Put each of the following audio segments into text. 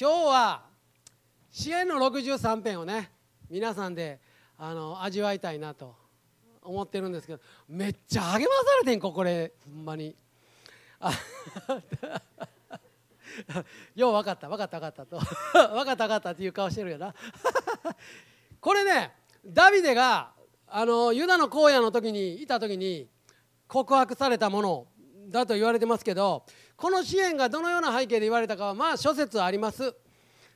今日は支援の63編をね皆さんであの味わいたいなと思ってるんですけどめっちゃ励まされてんここれほんまに。よう分かった分かった分かったと。分かった分かったっていう顔してるよな。これねダビデがあのユダの荒野の時にいた時に告白されたものだと言われてますけどこの支援がどのような背景で言われたかはまあ諸説あります。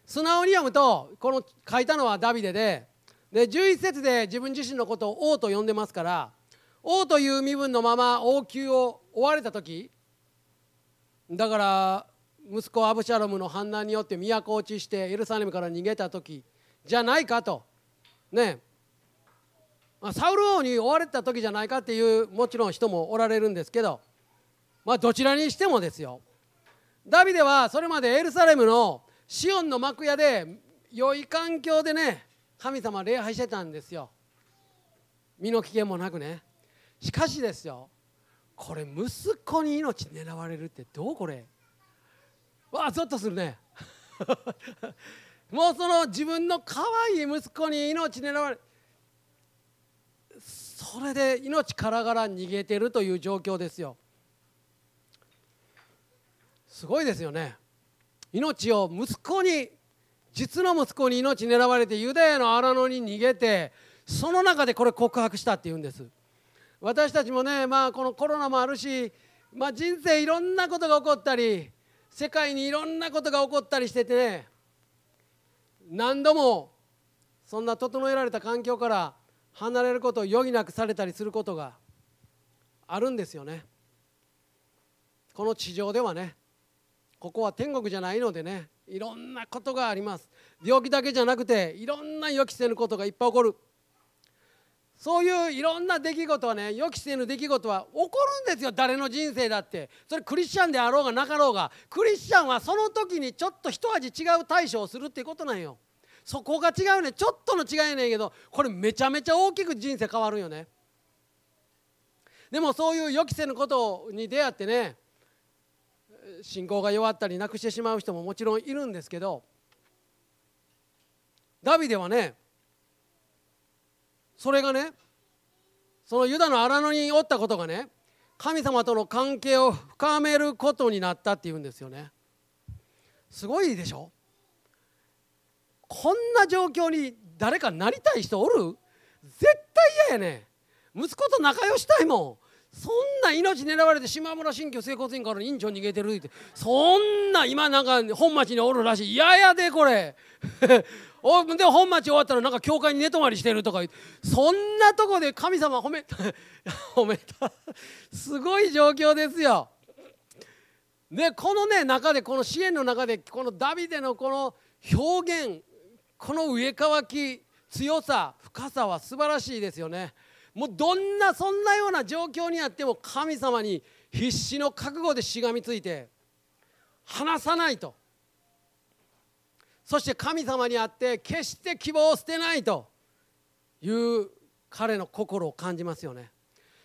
素直に読むとこの書いたのはダビデでで11節で自分自身のことを王と呼んでますから王という身分のまま王宮を追われた時だから息子アブシャロムの反乱によって都落ちしてエルサレムから逃げた時じゃないかと。ね。サウル王に追われた時じゃないかっていうもちろん人もおられるんですけどまあどちらにしてもですよ。ダビデはそれまでエルサレムのシオンの幕屋で良い環境でね神様礼拝してたんですよ。身の危険もなくね。しかしですよこれ息子に命狙われるってどうこれ。わあゾッとするね。もうその自分の可愛い息子に命狙われそれで命からがら逃げてるという状況ですよ。すごいですよね。命を息子に実の息子に命狙われてユダヤの荒野に逃げてその中でこれ告白したっていうんです。私たちもねまあこのコロナもあるし、まあ、人生いろんなことが起こったり世界にいろんなことが起こったりしててね何度もそんな整えられた環境から離れることを余儀なくされたりすることがあるんですよね。この地上ではね。ここは天国じゃないのでねいろんなことがあります。病気だけじゃなくていろんな予期せぬことがいっぱい起こる。そういういろんな出来事はね予期せぬ出来事は起こるんですよ。誰の人生だって。それクリスチャンであろうがなかろうがクリスチャンはその時にちょっと一味違う対処をするっていうことなんよ。そこが違うね。ちょっとの違いやねんけどこれめちゃめちゃ大きく人生変わるよね。でもそういう予期せぬことに出会ってね信仰が弱ったりなくしてしまう人ももちろんいるんですけどダビデはねそれがねそのユダの荒野におったことがね神様との関係を深めることになったっていうんですよね。すごいでしょ？こんな状況に誰かなりたい人おる？絶対嫌やね。息子と仲良したいもん。そんな命狙われて島村新居整骨院から院長逃げてるってそんな今なんか本町におるらしい。嫌やでこれ。おで本町終わったらなんか教会に寝泊まりしてるとかそんなとこで神様褒め 褒めた。すごい状況ですよ。でこのね中でこの支援の中でこのダビデのこの表現この上乾き強さ深さは素晴らしいですよね。もうどんなそんなような状況にあっても神様に必死の覚悟でしがみついて離さないと。そして神様にあって決して希望を捨てないという彼の心を感じますよね。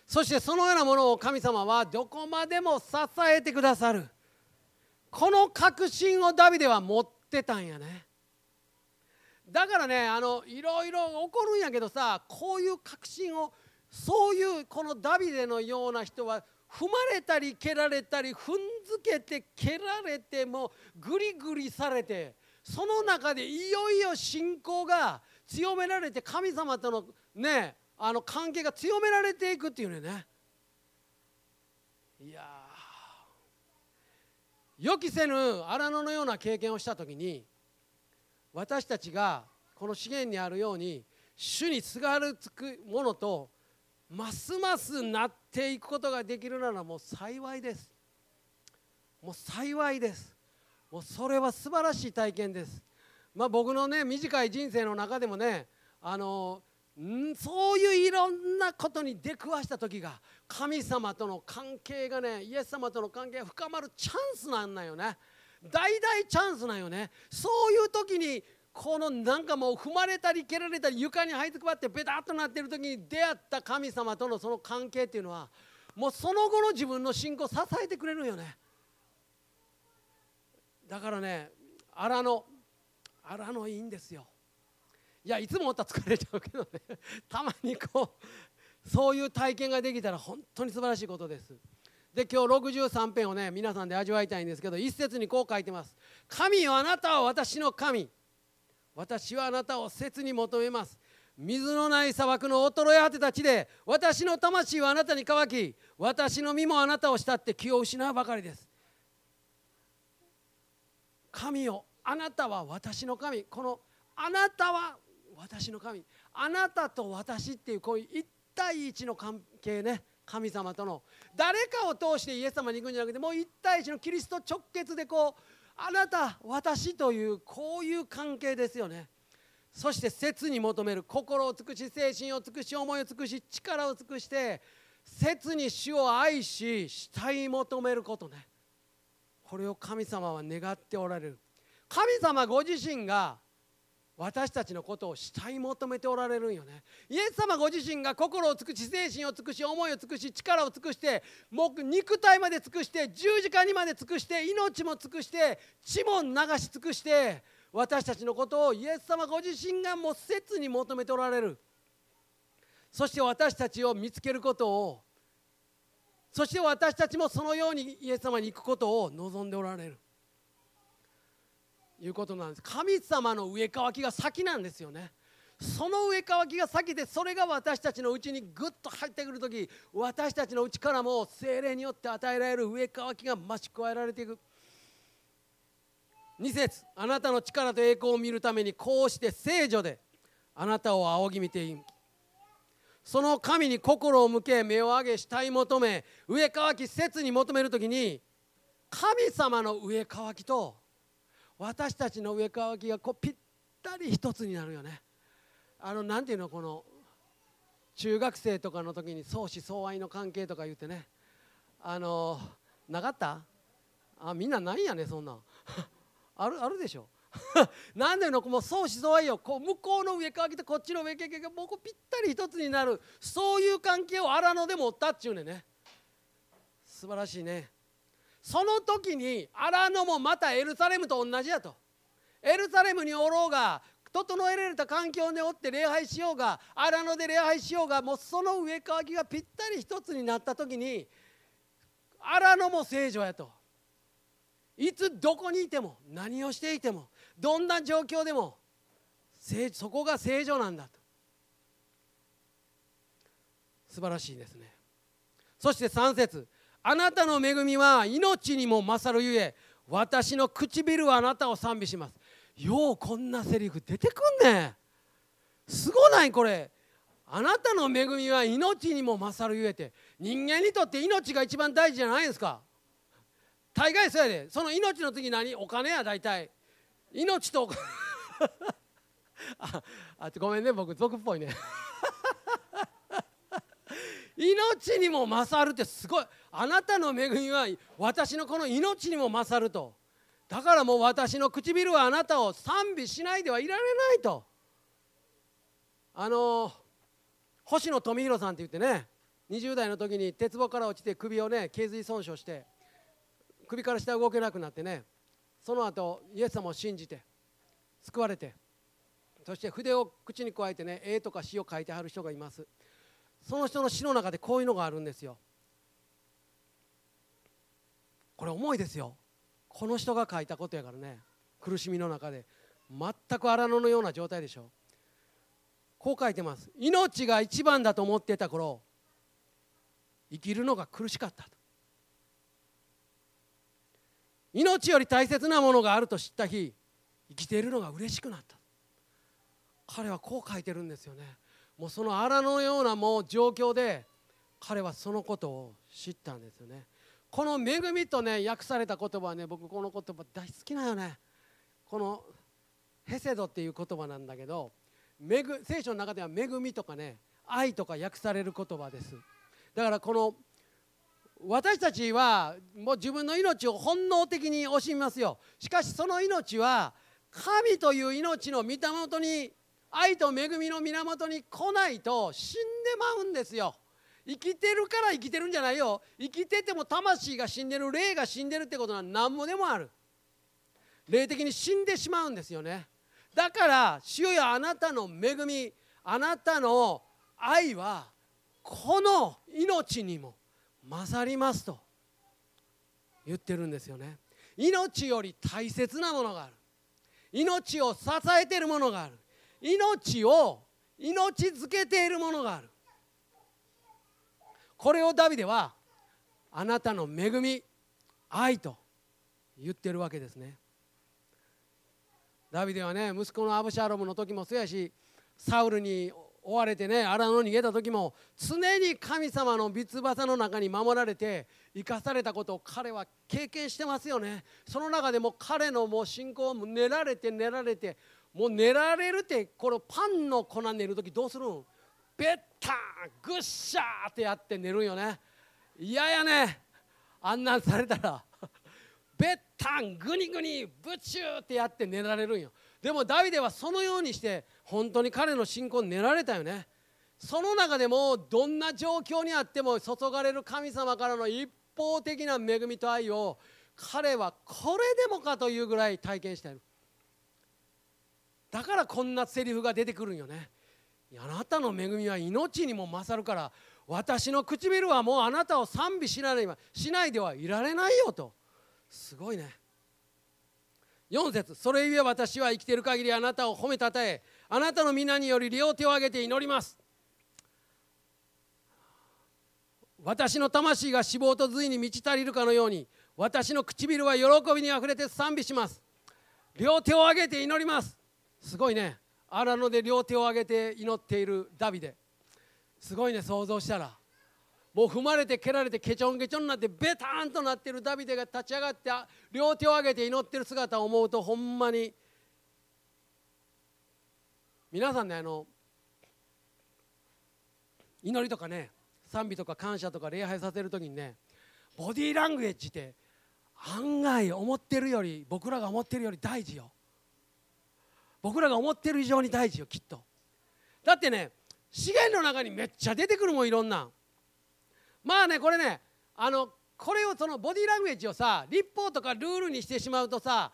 そしてそのようなものを神様はどこまでも支えてくださる。この確信をダビデは持ってたんやね。だからねあのいろいろ起こるんやけどさこういう確信をそういうこのダビデのような人は踏まれたり蹴られたり踏んづけて蹴られてもグリグリされてその中でいよいよ信仰が強められて神様とのねあの関係が強められていくっていうね。いや予期せぬ荒野のような経験をした時に私たちがこの資源にあるように主にすがるつくものとますますなっていくことができるならもう幸いです。もう幸いです。もうそれは素晴らしい体験です。まあ僕のね短い人生の中でもねあのんそういういろんなことに出くわした時が神様との関係がねイエス様との関係が深まるチャンスなんだよね。大大チャンスなんよね。そういう時にこのなんかもう踏まれたり蹴られたり床に這いつくばってベタっとなってる時に出会った神様とのその関係っていうのはもうその後の自分の信仰を支えてくれるよね。だからね荒野荒野いいんですよ。いやいつもおったら疲れちゃうけどね。たまにこうそういう体験ができたら本当に素晴らしいことです。で今日63編をね皆さんで味わいたいんですけど一節にこう書いてます「神よあなたは私の神。私はあなたを切に求めます。水のない砂漠の衰え果てた地で私の魂はあなたに乾き私の身もあなたを慕って気を失うばかりです。神よあなたは私の神。このあなたは私の神。あなたと私っていうこういう一対一の関係ね。神様との誰かを通してイエス様に行くんじゃなくてもう一対一のキリスト直結でこうあなた私というこういう関係ですよね。そして切に求める心を尽くし精神を尽くし思いを尽くし力を尽くして切に主を愛し慕い求めることね。これを神様は願っておられる。神様ご自身が私たちのことを慕い求めておられるんよね。イエス様ご自身が心を尽くし精神を尽くし思いを尽くし力を尽くしてもう肉体まで尽くして十字架にまで尽くして命も尽くして血も流し尽くして私たちのことをイエス様ご自身がもう切に求めておられる。そして私たちを見つけることをそして私たちもそのようにイエス様に行くことを望んでおられる。いうことなんです。神様の植え替きが先なんですよね。その植え替きが先でそれが私たちのうちにぐっと入ってくる時私たちのうちからも精霊によって与えられる植え替きが増し加えられていく。2節あなたの力と栄光を見るためにこうして聖女であなたを仰ぎ見ているその神に心を向け目を上げ慕い求め植え替き切に求める時に神様の植え替きと私たちの植え替きがこうぴったり一つになるよね。あのなんていうのこの中学生とかの時に相思相愛の関係とか言ってね。あのなかった？あみんなないんやねそんなん。あるあるでしょ？なんでのもう相思相愛よこう向こうの上から来てこっちの上から来てもうぴったり一つになるそういう関係を荒野でもったっちゅうねね。素晴らしいね。その時に荒野もまたエルサレムと同じやと。エルサレムにおろうが整えられた環境におって礼拝しようが荒野で礼拝しようがもうその上かわきがぴったり一つになった時に荒野も聖女やと。いつどこにいても何をしていてもどんな状況でもそこが正常なんだと。素晴らしいですね。そして3節。あなたの恵みは命にも勝るゆえ私の唇はあなたを賛美します。ようこんなセリフ出てくんねすごないこれ。あなたの恵みは命にも勝るゆえって人間にとって命が一番大事じゃないですか。大概そうやで。その命の次何？お金や大体。命と ああごめんね。僕俗っぽいね。命にも勝るってすごい。あなたの恵みは私のこの命にも勝ると。だからもう私の唇はあなたを賛美しないではいられないと。あの星野富弘さんって言ってね20代の時に鉄棒から落ちて首をね頸髄損傷して首から下動けなくなってねその後イエス様を信じて救われてそして筆を口に加えてね絵とか詩を書いてはる人がいます。その人の詩の中でこういうのがあるんですよ。これ重いですよ。この人が書いたことやからね。苦しみの中で。全く荒野のような状態でしょ。こう書いてます。命が一番だと思ってた頃。生きるのが苦しかったと。命より大切なものがあると知った日。生きているのが嬉しくなった。彼はこう書いてるんですよね。もうその荒野のようなもう状況で彼はそのことを知ったんですよね。この恵みとね訳された言葉はね僕この言葉大好きなよね。このヘセドっていう言葉なんだけど聖書の中では恵みとかね愛とか訳される言葉です。だからこの私たちはもう自分の命を本能的に惜しみますよ。しかしその命は神という命の源に愛と恵みの源に来ないと死んでまうんですよ。生きてるから生きてるんじゃないよ。生きてても魂が死んでる霊が死んでるってことは何もでもある。霊的に死んでしまうんですよね。だから主よあなたの恵みあなたの愛はこの命にも勝りますと言ってるんですよね。命より大切なものがある。命を支えているものがある。命を命づけているものがある。これをダビデはあなたの恵み愛と言ってるわけですね。ダビデはね息子のアブシャロムの時もそうやしサウルに追われてね荒野に逃げた時も常に神様の三つの中に守られて生かされたことを彼は経験してますよね。その中でも彼のもう信仰を練られて練られてもう練られるってこのパンの粉練る時どうするん？ベッタングッシャーってやって寝るんよね。嫌やね。あんなんされたら。ベッタングニグニブチューってやって寝られるんよ。でもダビデはそのようにして本当に彼の信仰に寝られたよね。その中でもどんな状況にあっても注がれる神様からの一方的な恵みと愛を彼はこれでもかというぐらい体験している。だからこんなセリフが出てくるんよね。あなたの恵みは命にも勝るから私の唇はもうあなたを賛美しないしないではいられないよと。すごいね。4節それゆえ私は生きている限りあなたを褒めたたえあなたの皆により両手を挙げて祈ります。私の魂が脂肪と髄に満ち足りるかのように私の唇は喜びにあふれて賛美します。両手を挙げて祈ります。すごいね。荒野で両手を挙げて祈っているダビデ。すごいね想像したら。もう踏まれて蹴られてケチョンケチョンになってベターンとなってるダビデが立ち上がって両手を上げて祈ってる姿を思うとほんまに。皆さんねあの祈りとかね賛美とか感謝とか礼拝させる時にねボディーラングエッジって案外思ってるより僕らが思ってるより大事よ。僕らが思ってる以上に大事よきっと。だってね資源の中にめっちゃ出てくるもんいろんなまあねこれねあのこれをそのボディーラングエッジをさ立法とかルールにしてしまうとさ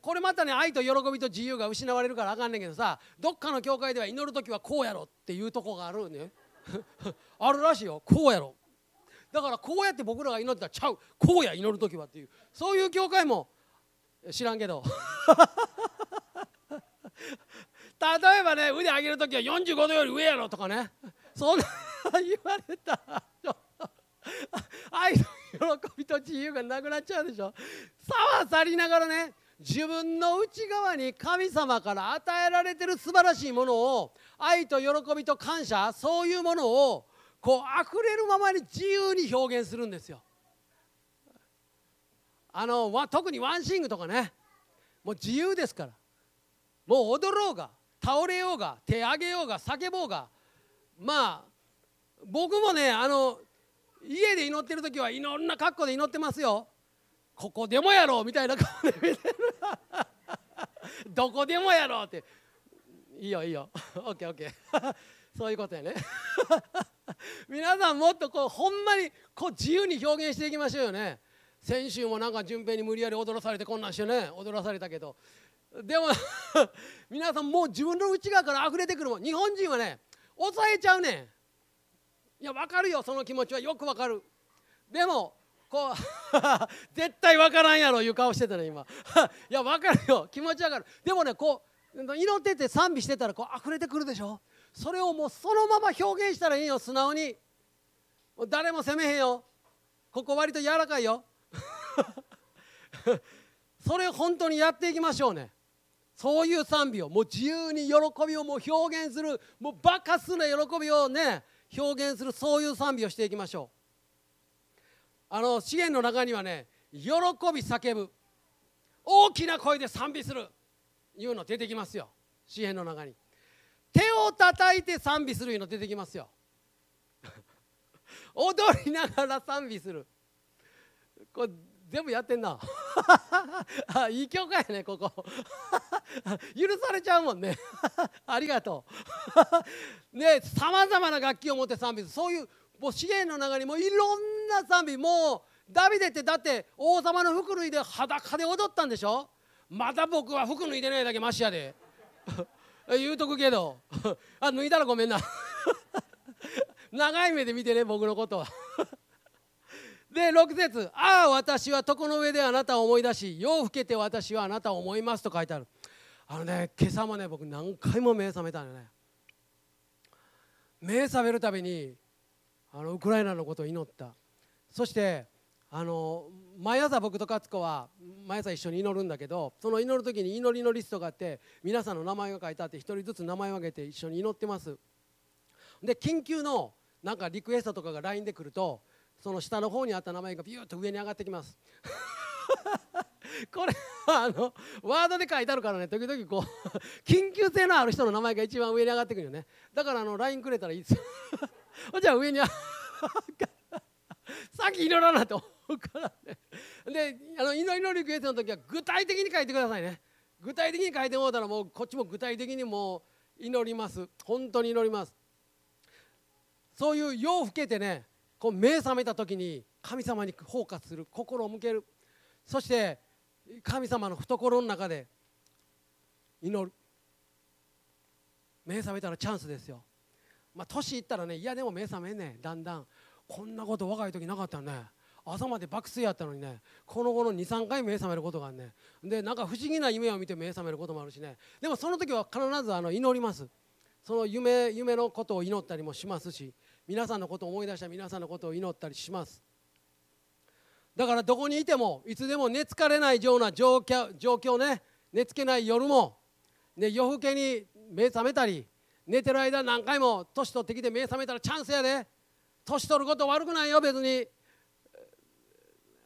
これまたね愛と喜びと自由が失われるからあかんねんけどさどっかの教会では祈る時はこうやろっていうとこがあるね あるらしいよ。こうやろ。だからこうやって僕らが祈ったらちゃう。こうや祈る時はっていう。そういう教会も知らんけど。例えばね腕上げる時は45度より上やろとかね。そんな言われたら愛の喜びと自由がなくなっちゃうでしょ。さはさりながらね自分の内側に神様から与えられてる素晴らしいものを愛と喜びと感謝そういうものをこう溢れるままに自由に表現するんですよ。あの特にワンシングとかね。もう自由ですから。もう踊ろうが倒れようが手上げようが叫ぼうがまあ僕もねあの家で祈ってる時はいろんな格好で祈ってますよ。ここでもやろうみたいな顔で見てる。どこでもやろうって。いいよいいよ。オッケーオッケーそういうことやね。皆さんもっとこうほんまにこう自由に表現していきましょうよね。先週もなんか順平に無理やり踊らされてこんなんしてね踊らされたけど。でも 皆さんもう自分の内側から溢れてくるもん。日本人はね抑えちゃうねん。いや分かるよ。その気持ちは。よく分かる。でもこう 絶対分からんやろ。いう顔してたね今。いや分かるよ。気持ち分かる。でもねこう祈ってて賛美してたらこう溢れてくるでしょ。それをもうそのまま表現したらいいよ。素直に。誰も責めへんよ。ここ割と柔らかいよ。それ本当にやっていきましょうね。そういう賛美をもう自由に喜びをもう表現するもうバカすな喜びをね表現するそういう賛美をしていきましょう。あの資源の中にはね喜び叫ぶ大きな声で賛美するいうの出てきますよ。詩篇の中に。手を叩いて賛美するいうの出てきますよ。踊りながら賛美する。これ全部やってんな。あいい教会やねここ。許されちゃうもんね。ありがとう。ねさまざまな楽器を持って賛美する。そういうもう資源の中にもいろんな賛美。もうダビデってだって王様の服脱いで裸で踊ったんでしょ？まだ僕は服脱いでないだけマシやで。言うとくけど。あ脱いだらごめんな。長い目で見てね僕のことは。で6節ああ私は床の上であなたを思い出し夜更けて私はあなたを思います」と書いてある。あのね今朝もね僕何回も目覚めたのね。目覚めるたびにあのウクライナのことを祈った。そしてあの毎朝僕と勝子は毎朝一緒に祈るんだけどその祈る時に祈りのリストがあって皆さんの名前が書いてあって一人ずつ名前を挙げて一緒に祈ってます。で緊急のなんかリクエストとかが LINE で来るとその下の方にあった名前がビューッと上に上がってきます。これあのワードで書いてあるからね時々こう緊急性のある人の名前が一番上に上がってくるよね。だからあの LINE くれたらいい。ですよじゃあ上に さっき祈らなと思うからね。であの祈りのリクエストの時は具体的に書いてくださいね。具体的に書いてもらったらもうこっちも具体的にもう祈ります。本当に祈ります。そういう夜更けてねこう目覚めた時に神様にフォーカスする心を向ける。そして神様の懐の中で祈る。目覚めたらチャンスですよ。まあ年いったらねいやでも目覚めんねだんだん。こんなこと若い時なかったね。朝まで爆睡やったのにね。この後の23回目覚めることがあるねでなんか不思議な夢を見て目覚めることもあるしね。でもその時は必ずあの祈ります。その夢夢のことを祈ったりもしますし。皆さんのことを思い出した皆さんのことを祈ったりします。だからどこにいてもいつでも寝つかれないような状況状況ね寝つけない夜も、ね、夜更けに目覚めたり寝てる間何回も年取ってきて目覚めたらチャンスやで。年取ること悪くないよ別に。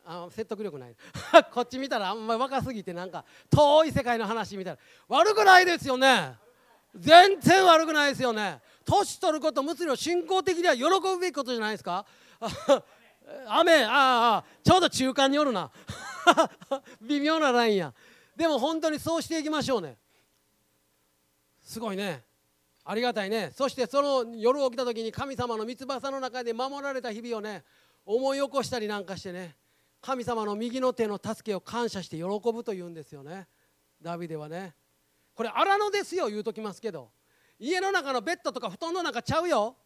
あ説得力ない。こっち見たらあんまり若すぎてなんか遠い世界の話みたいな。悪くないですよね。全然悪くないですよね。年取ることむしろ信仰的には喜ぶべきことじゃないですか？雨ああちょうど中間におるな。微妙なラインや。でも本当にそうしていきましょうね。すごいね。ありがたいね。そしてその夜起きた時に神様の三翼の中で守られた日々をね思い起こしたりなんかしてね神様の右の手の助けを感謝して喜ぶというんですよね。ダビデはね。これ荒野ですよ言うときますけど。家の中のベッドとか布団の中ちゃうよ。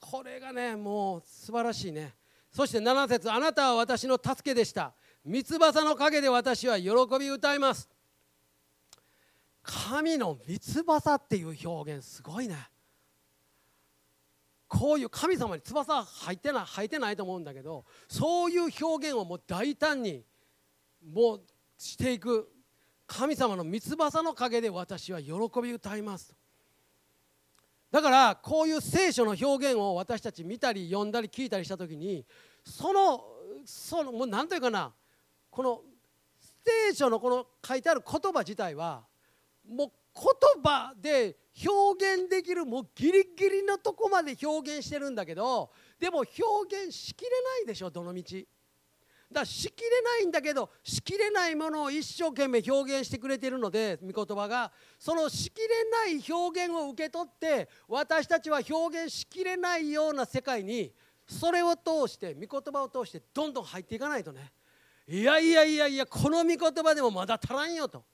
これがねもう素晴らしいね。そして7節あなたは私の助けでした。三翼の陰で私は喜び歌います。神の三翼っていう表現すごいね。こういう神様に翼入ってない入ってないと思うんだけどそういう表現をもう大胆にもうしていく。神様の三翼の陰で私は喜び歌います。だからこういう聖書の表現を私たち見たり読んだり聞いたりした時にそのそのもう何というかなこの聖書のこの書いてある言葉自体はもう言葉で表現できるもうギリギリのとこまで表現してるんだけどでも表現しきれないでしょどの道。だしきれないんだけどしきれないものを一生懸命表現してくれているので御言葉が。そのしきれない表現を受け取って私たちは表現しきれないような世界にそれを通して御言葉を通してどんどん入っていかないとね。いやいやいやいやこの御言葉でもまだ足らんよと。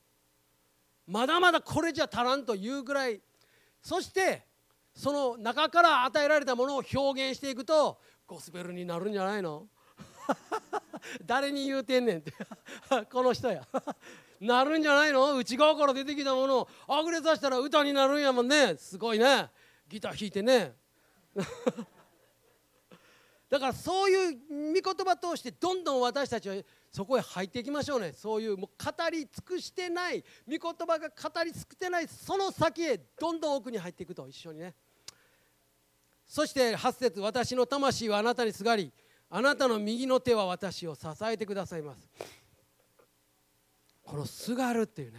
まだまだこれじゃ足らんというぐらい。そしてその中から与えられたものを表現していくとゴスペルになるんじゃないの？誰に言うてんねんって。この人や。なるんじゃないの？内側から出てきたものを。あぐれさせたら歌になるんやもんね。すごいね。ギター弾いてね。だからそういう御言葉通してどんどん私たちはそこへ入っていきましょうね。そういうもう語り尽くしてない。御言葉が語り尽くしてない。その先へどんどん奥に入っていくと一緒にね。そして8節私の魂はあなたにすがりあなたの右の手は私を支えてくださいます。このすがるっていうね。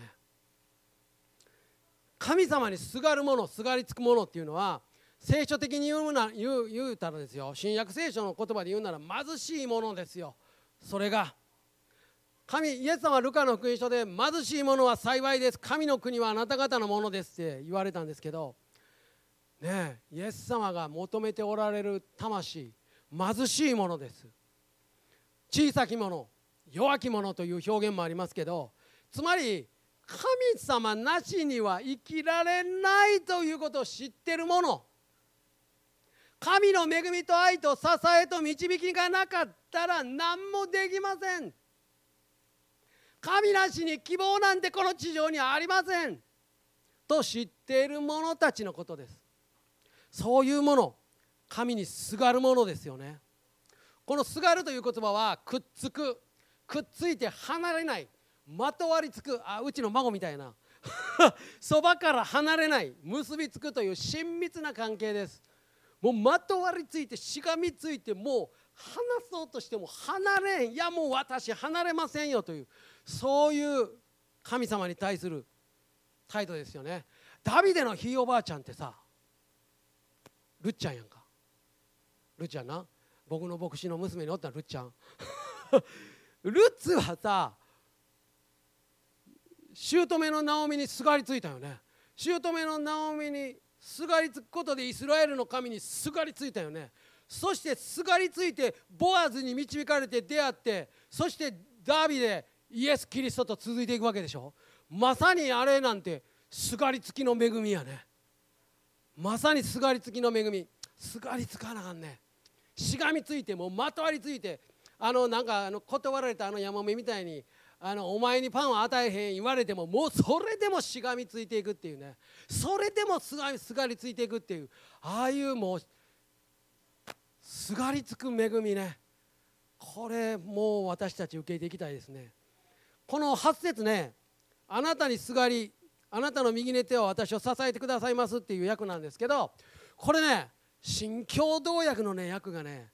神様にすがるものすがりつくものっていうのは聖書的に言うな言う言うたらですよ。新約聖書の言葉で言うなら貧しいものですよ。それが神イエス様はルカの福音書で貧しいものは幸いです。神の国はあなた方のものですって言われたんですけどねイエス様が求めておられる魂貧しいものです。小さきもの弱き者という表現もありますけどつまり神様なしには生きられないということを知ってるもの。神の恵みと愛と支えと導きがなかったら何もできません。神なしに希望なんてこの地上にありません。と知っている者たちのことです。そういうもの。神にすがるものですよね。このすがるという言葉はくっつくくっついて離れないまとわりつくあうちの孫みたいな そばから離れない結びつくという親密な関係です。もうまとわりついてしがみついてもう離そうとしても離れんいやもう私離れませんよというそういう神様に対する態度ですよね。ダビデのひいおばあちゃんってさルッちゃんやんか。ルッちゃんな。僕の牧師の娘におったルッちゃんルッツはさ姑のナオミにすがりついたよね。姑のナオミにすがりつくことでイスラエルの神にすがりついたよね。そしてすがりついてボアズに導かれて出会ってそしてダービーでイエス・キリストと続いていくわけでしょ。まさにあれなんてすがりつきの恵みやね。まさにすがりつきの恵み。すがりつかなあかんね。しがみついてもまとわりついてあのなんかあの断られたあのヤモメみたいにあのお前にパンを与えへん言われてももうそれでもしがみついていくっていうね。それでもすがすがりついていくっていうああいうもうすがりつく恵みね。これもう私たち受けていきたいですね。この8節ね。あなたにすがりあなたの右の手は私を支えてくださいますっていう役なんですけどこれね新共同訳のね役がね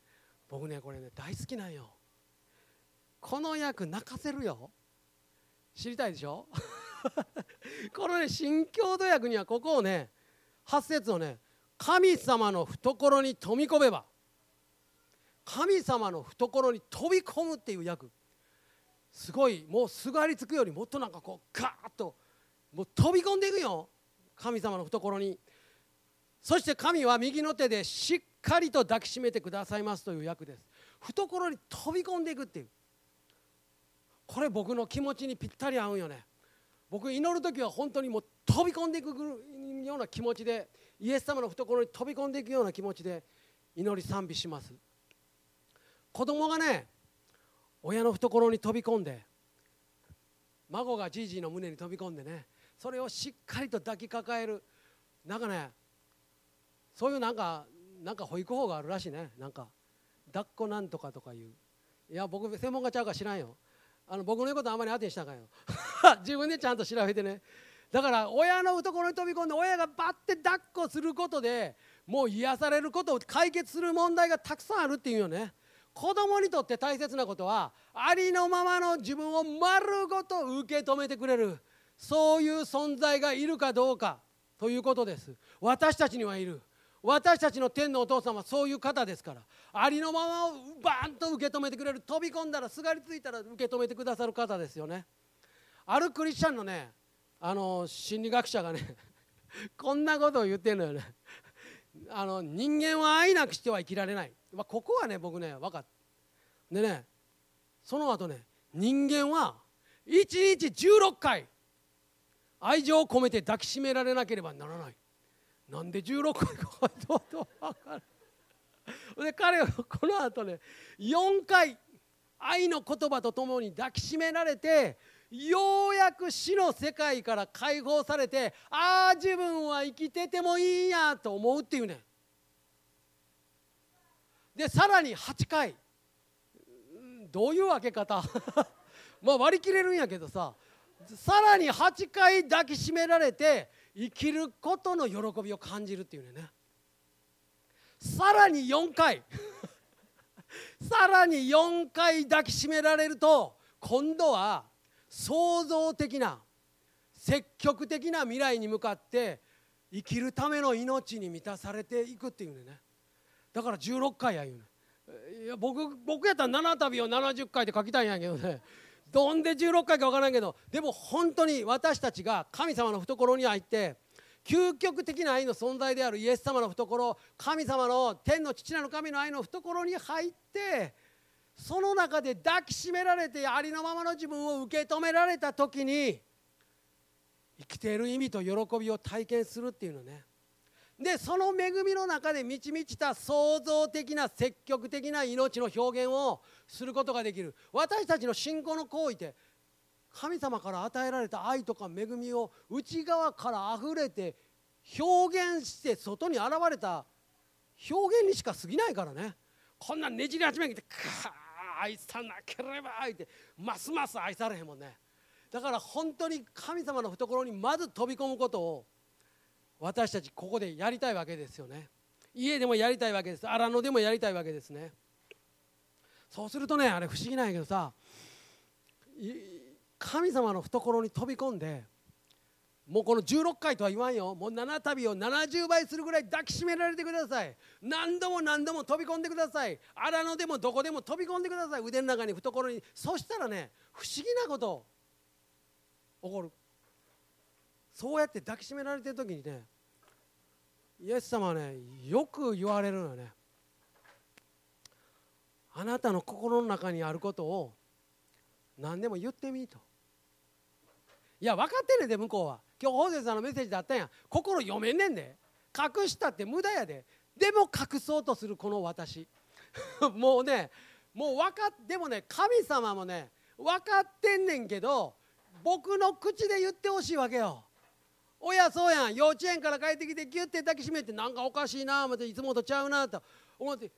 僕ねこれね大好きなんよ。この役泣かせるよ。知りたいでしょ？このね新郷土訳にはここをね8節をね神様の懐に飛び込めば神様の懐に飛び込むっていう訳すごいもうすがりつくよりもっとなんかこうガーッともう飛び込んでいくよ。神様の懐に。そして神は右の手でしっかりと抱きしめてくださいますという訳です。懐に飛び込んでいくっていう。これ僕の気持ちにぴったり合うよね。僕祈る時は本当にもう飛び込んでいくような気持ちでイエス様の懐に飛び込んでいくような気持ちで祈り賛美します。子供がね親の懐に飛び込んで孫がじいじの胸に飛び込んでねそれをしっかりと抱きかかえる。なんかねそういうなんかなんか保育法があるらしいね。なんか抱っこなんとかとかいう。いや僕専門家ちゃうか知らんよ。あの僕の言うことあんまり当てにしたかよ。自分でちゃんと調べてね。だから親の懐に飛び込んで親がバッて抱っこすることでもう癒されることを解決する問題がたくさんあるっていうよね。子供にとって大切なことはありのままの自分を丸ごと受け止めてくれる。そういう存在がいるかどうかということです。私たちにはいる。私たちの天のお父さんはそういう方ですからありのままをバーンと受け止めてくれる飛び込んだらすがりついたら受け止めてくださる方ですよね。あるクリスチャンのねあの心理学者がね こんなことを言ってるのよね。あの人間は愛なくしては生きられない、まあ、ここはね僕ね分かった。でねその後ね人間は1日16回愛情を込めて抱きしめられなければならない。なんで16回かどう分かる？で彼はこの後ね4回愛の言葉とともに抱きしめられてようやく死の世界から解放されてああ自分は生きててもいいやと思うっていうね。でさらに8回。どういう分け方？まあ割り切れるんやけどさ。さらに8回抱きしめられて生きることの喜びを感じるっていうね。さらに4回。さらに4回抱きしめられると今度は創造的な積極的な未来に向かって生きるための命に満たされていくっていうね。だから16回や言うね。いや僕僕やったら7旅を70回で書きたいんやけどね。どんで16回か分からんけどでも本当に私たちが神様の懐に入って究極的な愛の存在であるイエス様の懐神様の天の父なる神の愛の懐に入ってその中で抱きしめられてありのままの自分を受け止められた時に生きている意味と喜びを体験するっていうのね。でその恵みの中で満ち満ちた創造的な積極的な命の表現をすることができる。私たちの信仰の行為って神様から与えられた愛とか恵みを内側からあふれて表現して外に現れた表現にしか過ぎないからね。こんなねじり始めにてか愛さなければってますます愛されへんもんね。だから本当に神様の懐にまず飛び込むことを私たちここでやりたいわけですよね。家でもやりたいわけです。荒野でもやりたいわけですね。そうするとねあれ不思議なんやけどさ神様の懐に飛び込んでもうこの16回とは言わんよ。もう7旅を70倍するぐらい抱きしめられてください。何度も何度も飛び込んでください。荒野でもどこでも飛び込んでください。腕の中に懐に。そしたらね不思議なこと起こる。そうやって抱きしめられてる時にねイエス様はねよく言われるのよね。あなたの心の中にあることを何でも言ってみと。いや分かってんねんで向こうは。今日ホゼさんのメッセージだったん。や心読めんねんで。隠したって無駄やで。でも隠そうとするこの私。もうねもう分かっでもね神様もね分かってんねんけど僕の口で言ってほしいわけよ。親そうやん。幼稚園から帰ってきてギュッて抱きしめてなんかおかしいな思っていつもとちゃうなと。思って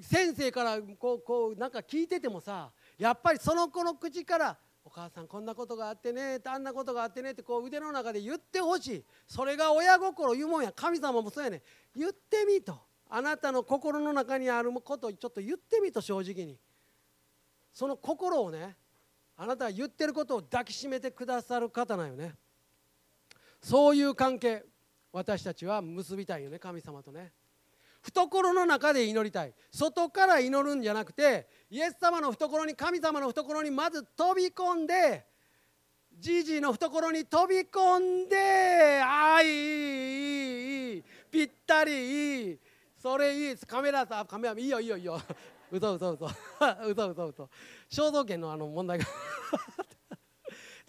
先生からこうこうなんか聞いててもさやっぱりその子の口からお母さんこんなことがあってねあんなことがあってねってこう腕の中で言ってほしい。それが親心言うもんや。神様もそうやね言ってみと。あなたの心の中にあることをちょっと言ってみと正直に。その心をねあなたが言ってることを抱きしめてくださる方なんよね。そういう関係私たちは結びたいよね神様とね。懐の中で祈りたい。外から祈るんじゃなくてイエス様の懐に神様の懐にまず飛び込んでじじの懐に飛び込んであいいぴったりいいそれいいカメラさカメラいいよいいよいいよ。うそうそうそううそうそうそう肖像権のあの問題が。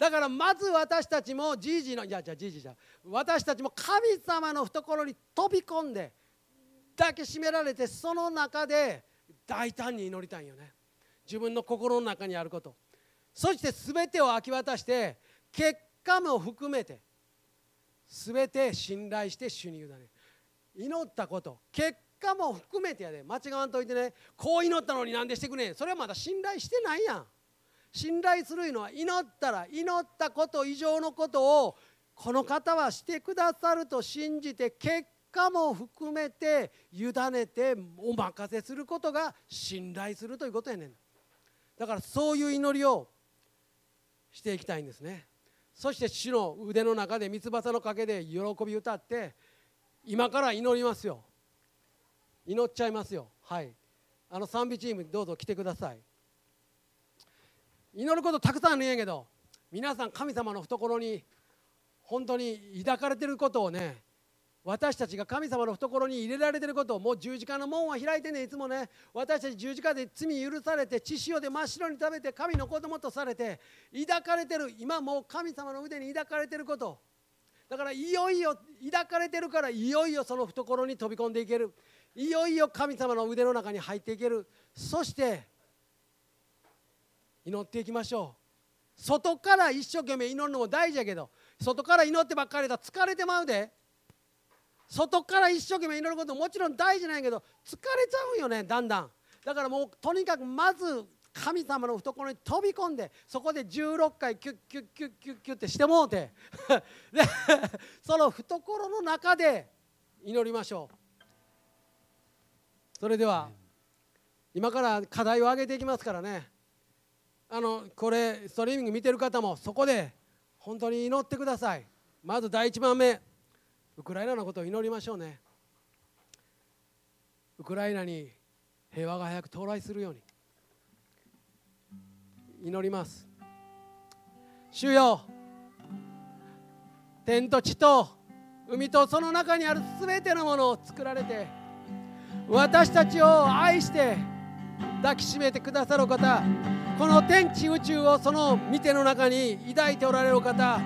だからまず私たちもじいじのいやじゃじいじじゃ私たちも神様の懐に飛び込んで抱きしめられてその中で大胆に祈りたいよね。自分の心の中にあること。そして全てを明け渡して結果も含めて全て信頼して主に委ね祈ったこと。結果も含めてやで。間違わんといてね。こう祈ったのになんでしてくれん。それはまだ信頼してないやん。信頼するのは祈ったら祈ったこと以上のことをこの方はしてくださると信じて結果も含めて委ねてお任せすることが信頼するということやねんだからそういう祈りをしていきたいんですねそして主の腕の中で三つ葉の陰で喜び歌って今から祈りますよ。祈っちゃいますよ。はい。あの賛美チームどうぞ来てください。祈ることたくさんあるんやけど皆さん神様の懐に本当に抱かれてることをね私たちが神様の懐に入れられてることをもう十字架の門は開いてねいつもね私たち十字架で罪許されて血潮で真っ白に食べて神の子供とされて抱かれてる。今もう神様の腕に抱かれてること。だからいよいよ抱かれてるからいよいよその懐に飛び込んでいける。いよいよ神様の腕の中に入っていける。そして祈っていきましょう。外から一生懸命祈るのも大事やけど外から祈ってばっかりだと疲れてまうで。外から一生懸命祈ることももちろん大事なんやけど疲れちゃうよねだんだん。だからもうとにかくまず神様の懐に飛び込んでそこで16回キュッキュッキュッキュッキュッってしてもうて。でその懐の中で祈りましょう。それでは今から課題を上げていきますからね。あのこれストリーミング見てる方もそこで本当に祈ってください。まず第一番目。ウクライナのことを祈りましょうね。ウクライナに平和が早く到来するように。祈ります。主よ天と地と海とその中にある全てのものを作られて私たちを愛して抱きしめてくださる方。この天地宇宙をその見ての中に抱いておられる方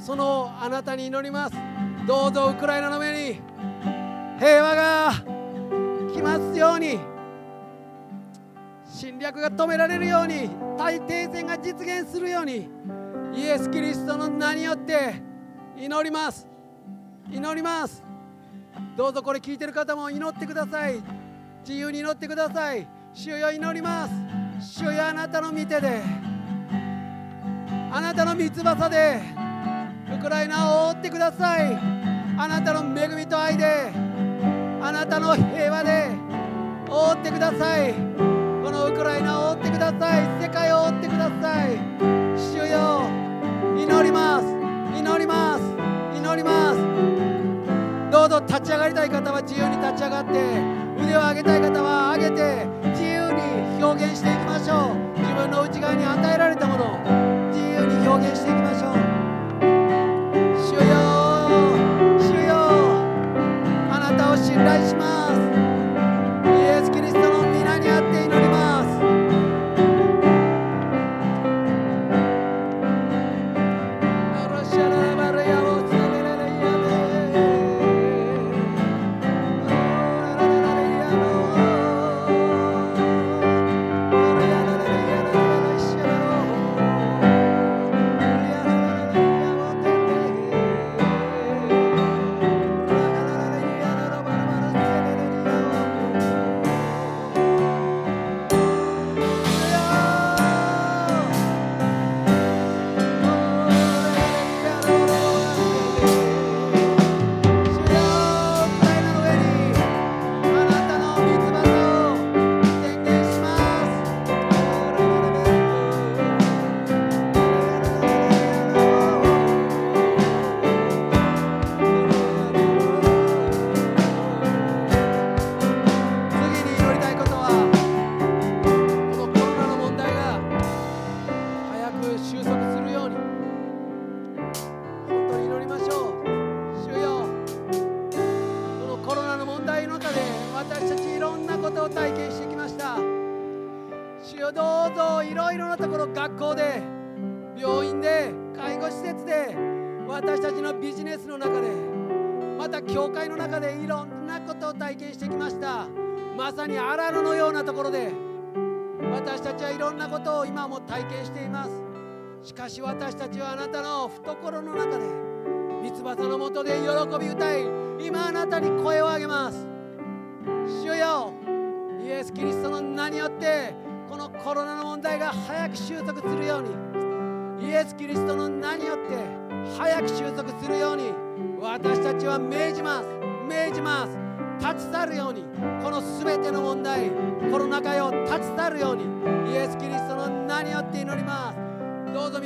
そのあなたに祈ります。どうぞウクライナの目に平和が来ますように侵略が止められるように大停戦が実現するようにイエス・キリストの名によって祈ります。祈ります。どうぞこれ聞いてる方も祈ってください。自由に祈ってください。主よ祈ります。主よあなたの御手で。あなたの三翼で。ウクライナを覆ってください。あなたの恵みと愛で。あなたの平和で。覆ってください。このウクライナを覆ってください。世界を覆ってください。主よ祈ります。祈ります。祈ります。どうぞ立ち上がりたい方は自由に立ち上がって。腕を上げたい方は上げて。表現していきましょう。自分の内側に与えられたものを自由に表現していきましょう。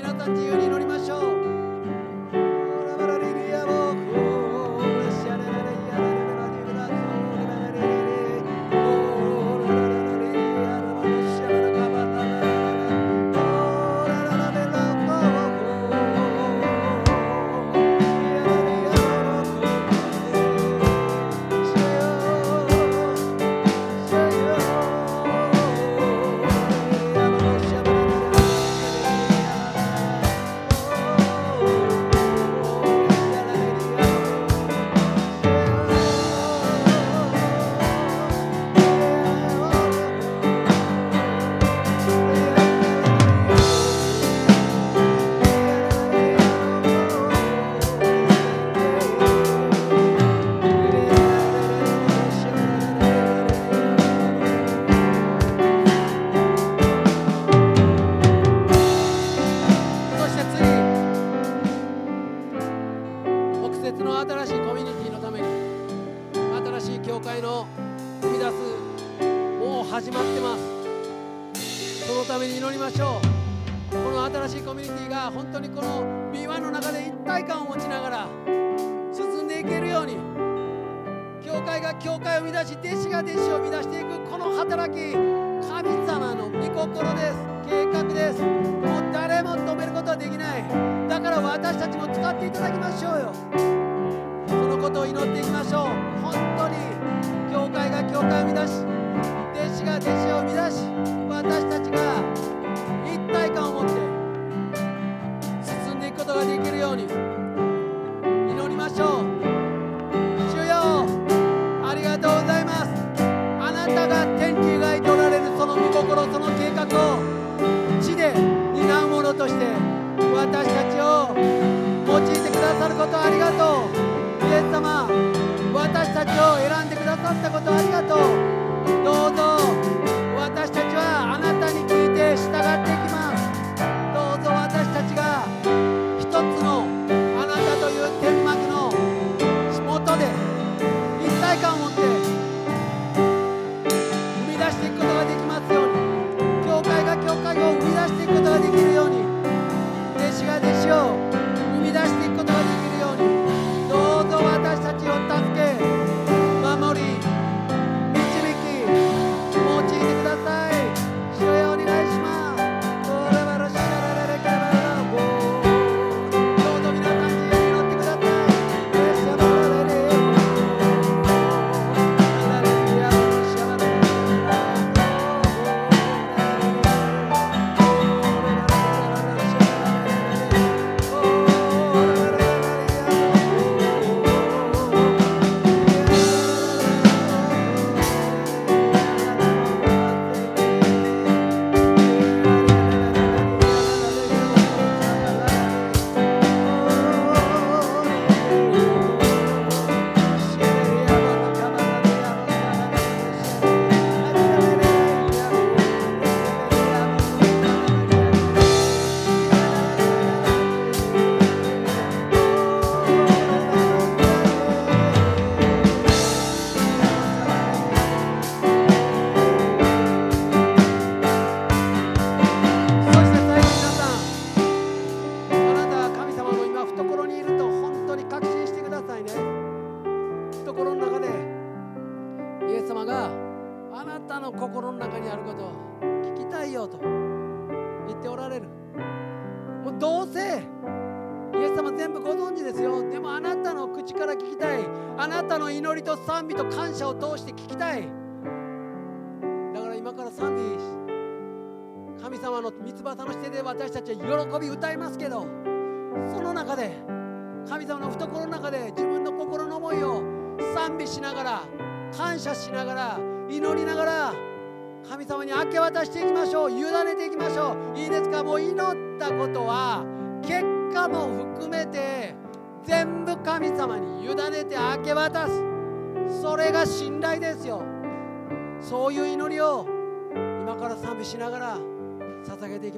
皆さん自由に祈りましょう。ために祈りましょうこの新しいコミュニティが本当にこの B1 の中で一体感を持ちながら進んでいけるように教会が教会を生み出し弟子が弟子を生み出していくこの働き神様の御心です計画ですもう誰も止めることはできない。だから私たちも使っていただきましょうよ。そのことを祈っていきましょう。本当に教会が教会を生み出しが弟子を生み出し私たちが一体感を持って進んでいくことができるように祈りましょう主よありがとうございます。あなたが天気描いておられるその御心その計画を地で担うものとして私たちを用いてくださることありがとう。イエス様私たちを選んでくださったことありがとう。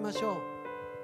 ましょう。